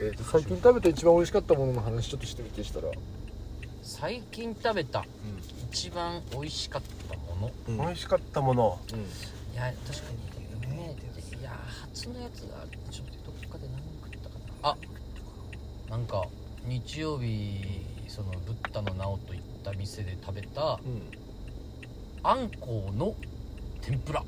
えーと最近食べた一番美味しかったものの話ちょっとしてみてしたら。最近食べた一番美味しかったもの。うん。美味しかったもの。いや確かに梅っていや初のやつがちょっとどっかで何食ったかな。あなんか日曜日そのブッダの直と行った店で食べたうん。あんこうの天ぷら。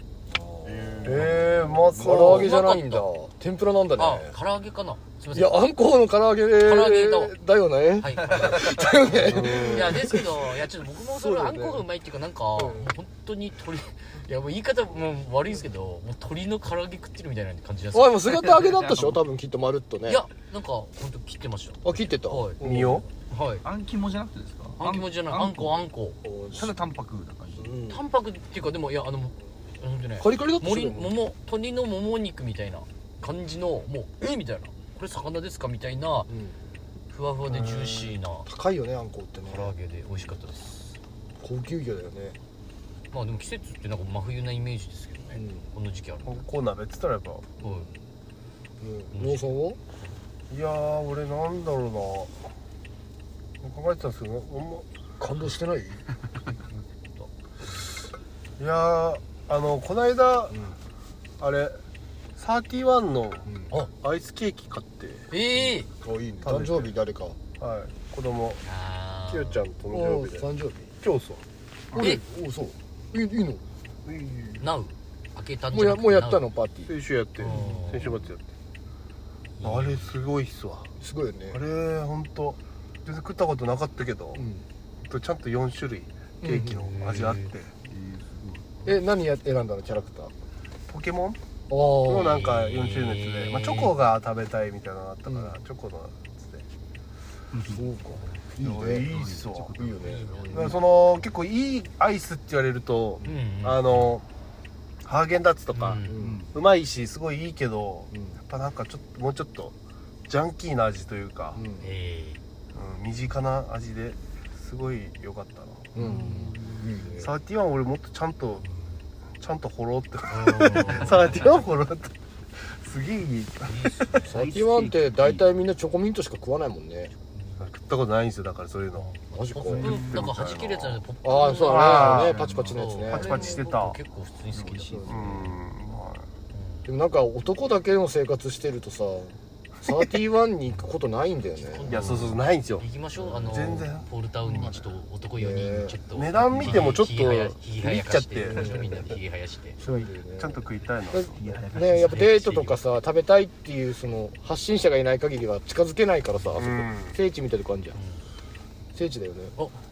えー、うま唐そう揚げじゃないんだ。天ぷらなんだね。あ唐揚げかな。すいません。いやあんこうの唐揚げ唐揚げだわだよね。はい。だよね。いやですけどいやちょっと僕もそれあんこがうまいっていうかなんか、ん。もう本当に鶏 いやもう言い方もう悪いですけどもう鶏の唐揚げ食ってるみたいな感じですおいもう姿揚げだったでしょ？多分きっとまるっとね。いやなんか本当切ってました。あ切ってた？はい。うん。身を？はい。あん肝じゃなくてですか？あん肝じゃない。あんこ。あんこただ淡白な感じ。うん。淡白っていうかでもいやあの本当ねカリカリだった森それも桃鶏のもも肉みたいな感じのもうえ？みたいなこれ魚ですか？みたいなうん。ふわふわでジューシーな高いよねあんこってね。唐揚げで美味しかったです。高級魚だよね。まあでも季節ってなんか真冬なイメージですけどね、うん。この時期あるあんこ鍋っつったらやっぱ。はい。うん。農村を？いやー俺なんだろうな。考えてたんですけどおも感動してない？いやーあのこの間あれ31のうん。アイスケーキ買って。ええ。あいい誕生日誰か。はい。子供。きよちゃんと誕お生日で。誕生日。今日さえ。おそう。いいいいのナウ？開けたんもうやじゃなくてもうやったのパーティー。先週やってうん先週末やってあれすごいっすわ。すごいよね。あれほんと。全然食ったことなかったけどう、ん。とちゃんと4種類ケーキの味あって、え何や選んだのキャラクター。ポケモン？あのあなんか4種類のやつで、まあ、チョコが食べたいみたいなのがあったから、うん。チョコのやつで。そうか。いいいね。いっすわいいよね。その結構いいアイスって言われると、うんあのハーゲンダッツとか、ううん。んうまいしすごいいいけどうん。やっぱなんかちょっともうちょっとジャンキーな味というか、うん。えうん身近な味ですごい良かったな。うん。いいね。サーティワン俺もっとちゃんとちゃんと掘ろうって。えサーティワン掘ろうってすげえいい。サーティワンって大体みんなチョコミントしか食わないもんね。食ったことないんですよだからそういうの。マジか。ポップなんか弾けるやつなんでポップああそうだね。パチパチのやつね。パチパチしてた。結構普通に好きだしでもなんか男だけの生活してるとさサーティワンに行くことないんだよね。あいやそうそうないんですよ。行きましょう。あの全然。ポールタウンにちょっと男4人ちょっと値段見てもちょっとひげ生やひげ生やかしてビビっちゃって。みんなでひげ生やして。そうだよねちゃんと食いたいの。ねやっぱデートとかさ食べたいっていうその発信者がいない限りは近づけないからさあそこ。うん。聖地みたいなとこあるじゃん聖地だよね。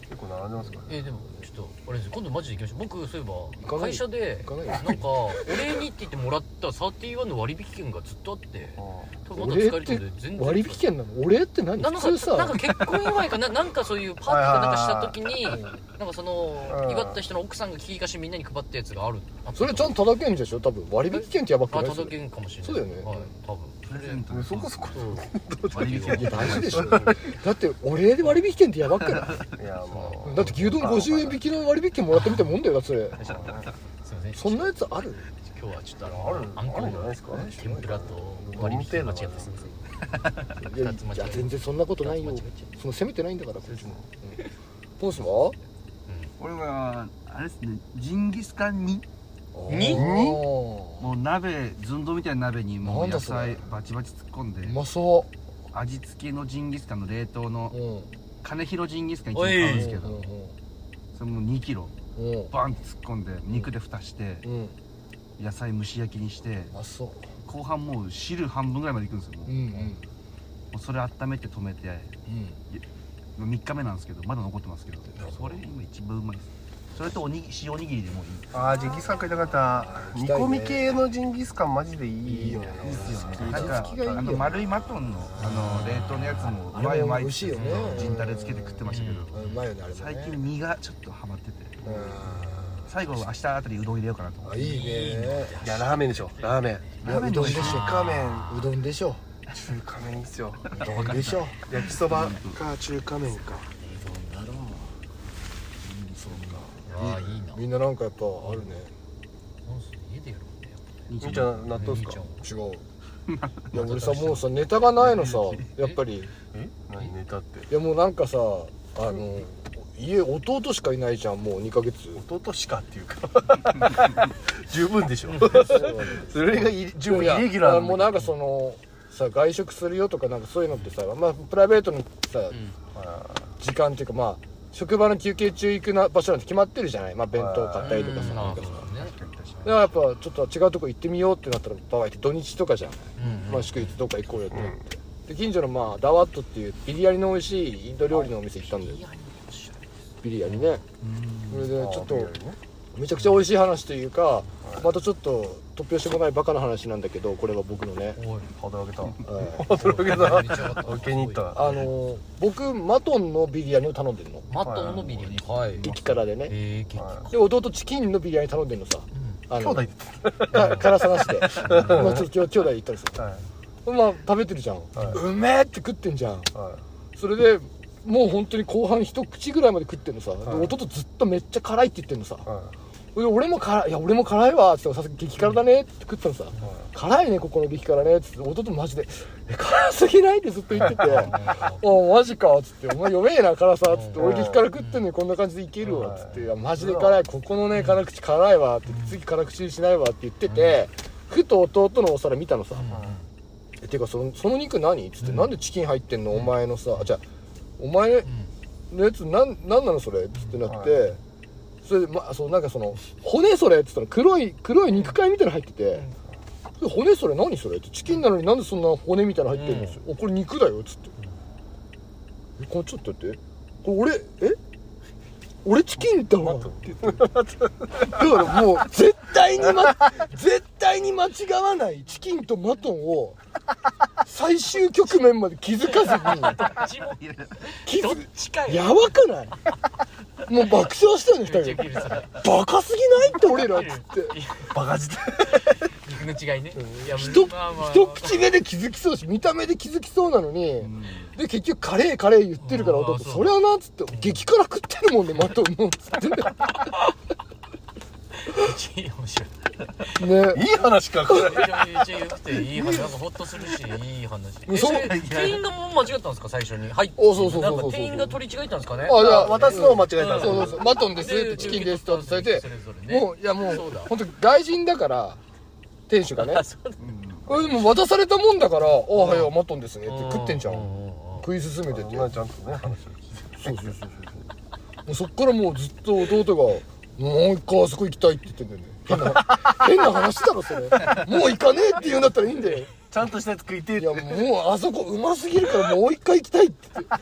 結構並んでますからね。えーでもちょっとあれです。僕度マジで行きましょう。僕そういえかない？ば会社で行かないよ。なんかお礼にって言ってもらったサーティワンの割引券がずっとあって多分まだ使える俺ってので全然割引券なの？俺って何？なんか普通さ。なんか結婚祝いかな？なんかそういうパーティーかなんかした時にうん。なんかそのうん。祝った人の奥さんが聞き貸しみんなに配ったやつがある。それちゃんと届けんでしょ多分割引券ってやばくあない届けんかもしれないそう。だよねはい多分そこそこ割引券。大事でしょ。だってお礼で割引券ってやばっかない？いやもう。だって牛丼50円引きの割引券もらってみたもんだよだっそれ。んそんなやつある？今日はちょっとあのあんこ？あるじゃないですか？天ぷらと割引券間違ってす。いやいや全然そんなことないよ。その責めてないんだからポンスは俺はあれですね。ジンギスカン煮？2? もう鍋寸胴みたいな鍋にもう野菜バチバチ突っ込んでうまそ味付けのジンギスカンの冷凍の金広ジンギスカン一応買うんですけどそれも2キロうん。バンって突っ込んで肉で蓋して野菜蒸し焼きにして後半もう汁半分ぐらいまでいくんですよもう。それ温めて止めて3日目なんですけどまだ残ってますけどそれ今一番うまいです。それとおにぎ塩おにぎりでもいい。あージンギスカン食いたかった。煮込み系のジンギスカンマジでいいよね。いいですよね。なんかあの丸いマトンのあの冷凍のやつもうまいうまい美味しいよね。ジンタレつけて食ってましたけどうまいよね。最近身がちょっとハマっててうん。最後明日あたりうどん入れようかなと思って。あいいね。いやラーメンでしょ。ラーメン。ラーメンでしょ。中華麺。うどんでしょ。中華麺いいっすよ。うどんでしょ。焼きそばか中華麺かああいいな。みんななんかやっぱあるね。なんす家でやるんだよ兄ちゃん納豆っすか？違う。いや俺さもうさネタがないのさ やっぱり。え？何？ネタって。いやもうなんかさあの家弟しかいないじゃんもう2ヶ月。弟しかっていうか。十分でしょ。それがい十分イレギュラーもうなんかそのさ外食するよとかなんかそういうのってさまあプライベートのさ、時間っていうかまあ職場の休憩中行くな場所なんて決まってるじゃない。まあ弁当買ったりとかさ。うん。なんかさ。ねだからやっぱちょっと違うとこ行ってみようってなったら場合って土日とかじゃん、うんまあ祝日どっか行こうよってなって、で近所のまあダワットっていうビリヤニの美味しいインド料理のお店行ったんだよ。ビリヤニね。それでちょっとめちゃくちゃ美味しい話というかまたちょっと突拍子もないバカな話なんだけどこれは僕のね、おいハードル上げた。はい ハードル上げた。た。気に入った。あのー僕マトンのビリヤニを頼んでるの。マトンのビリヤニ？はい。激辛でね。えー、結はで弟チキンのビリヤニ頼んでるのさ。あの兄弟でか 辛さなしで。まあちょっと兄弟で行ったんですよはい。まあ食べてるじゃん、はうめえって食ってんじゃん。はそれでもう本当に後半一口ぐらいまで食ってんのさ、ではい。弟ずっとめっちゃ辛いって言ってんのさ俺も辛いいや俺も辛いわっつってさすが激辛だねって食ったのさ、辛いねここの激辛ねっつって弟マジで「え辛すぎない?」ってずっと言ってて「おマジか」っつって「お前弱えな辛さ」っつって「うん俺激辛食ってんのにこんな感じでいけるわ」っつって「いやマジで辛いここのね辛口辛いわ」って「次辛口にしないわ」って言っててふと弟のお皿見たのさ「えてかそのその肉何?」っつって「なんでチキン入ってんの？お前のさあじゃあお前のやつなんなんなのそれ?」っつってなって、はそれでまあそうなんかその骨それっつったら黒い黒い肉塊みたいなの入ってて、で骨それ何それ？ってチキンなのになんでそんな骨みたいなの入ってるんですよ、おこれ肉だよっつって、えこれちょっと待って。これ俺え？俺チキンだわ。って言ってだからもう絶対に、ま、絶対に間違わないチキンとマトンを最終局面まで気づかずに。気づやばくない？もう爆笑したよねめっちゃ二人。バカすぎない？って俺らっつって。いバカ舌肉の違いね。いや一一口目で気づきそうだし見た目で気づきそうなのに、で結局カレーカレー言ってるから弟そう。それはなっつって激辛食ってるもんねマトンのっつって。面白いね。いい話かこれ。めっちゃめっちゃ良くていい話なんかホッとするしいい話。えそ店員がもう間違ったんですか最初に？はいおそうそうそうそうなんか店員が取り違えたんですかね？あいや渡すのを間違えたうん。そうそうそう。マトンですってチキンですって渡されてもういやもう本当外人だから店主がねあそうだこれでも渡されたもんだから「ああはいはいマトンですね」って食ってんじゃうんうんうん食い進めててまあちゃんとね話をそうそうそうそうもうそっからもうずっと弟が「もう一回あそこ行きたい」って言ってんだよね変な変な話だろそれ。もう行かねえって言うんだったらいいんだよ。ちゃんとしたやつ食いてえいやもうあそこうますぎるからもう一回行きたいって言って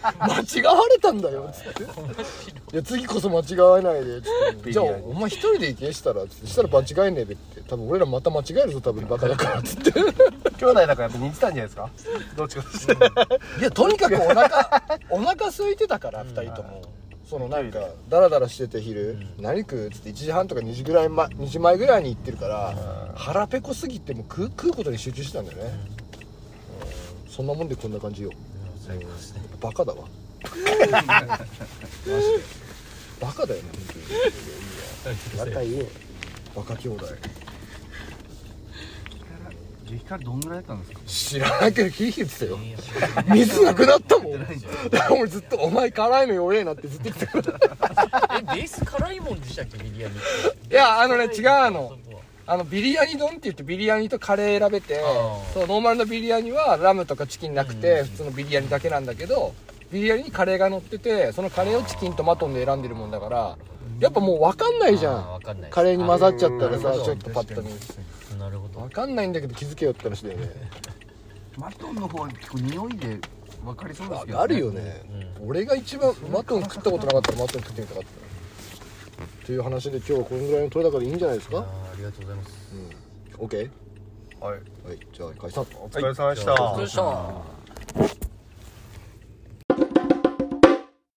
間違われたんだよ。つっていや次こそ間違わないでつって。じゃあお前一人で行けしたらつってしたら間違えねえべって多分俺らまた間違えるぞ多分バカだからつって。兄弟だからやっぱ似てたんじゃないですか？どっちかとしてい やとにかくお腹 お腹空いてたから二人ともそのなんかダラダラしてて昼、何食うっつって1時半とか2時ぐらい、ま、2時前ぐらいに行ってるから腹ペコすぎてもう食う食うことに集中してたんだよね、うん。そんなもんでこんな感じよ。最高ですね。バカだわ。マジで。バカだよね本当に。仲いいよ。バカ兄弟激辛どんぐらいだったんですか？知らないけどヒーヒー言ってたよ。水なくなったもん。だから俺ずっと「お前辛いの弱えな」ってずっと言ってた。からえベース辛いもんでしたっけビリヤニいやあのね違うの。あのビリヤニ丼って言ってビリヤニとカレー選べてそうノーマルのビリヤニはラムとかチキンなくて普通のビリヤニだけなんだけどビリヤニにカレーが乗っててそのカレーをチキンとマトンで選んでるもんだからやっぱもう分かんないじゃん。かんないカレーに混ざっちゃったらさちょっとパッと見なるほど。分かんないんだけど気づけよって話だよね。マトンの方は結構匂いで分かりそうですけど、あるよね。俺が一番マトン食ったことなかったらマトン食ってみたかったっていう話で今日はこのぐらいの取れ高でいいんじゃないですか？ありがとうございます。うん。OK? はい。はい。じゃあ解散。お疲れ様でした。お疲れ様でした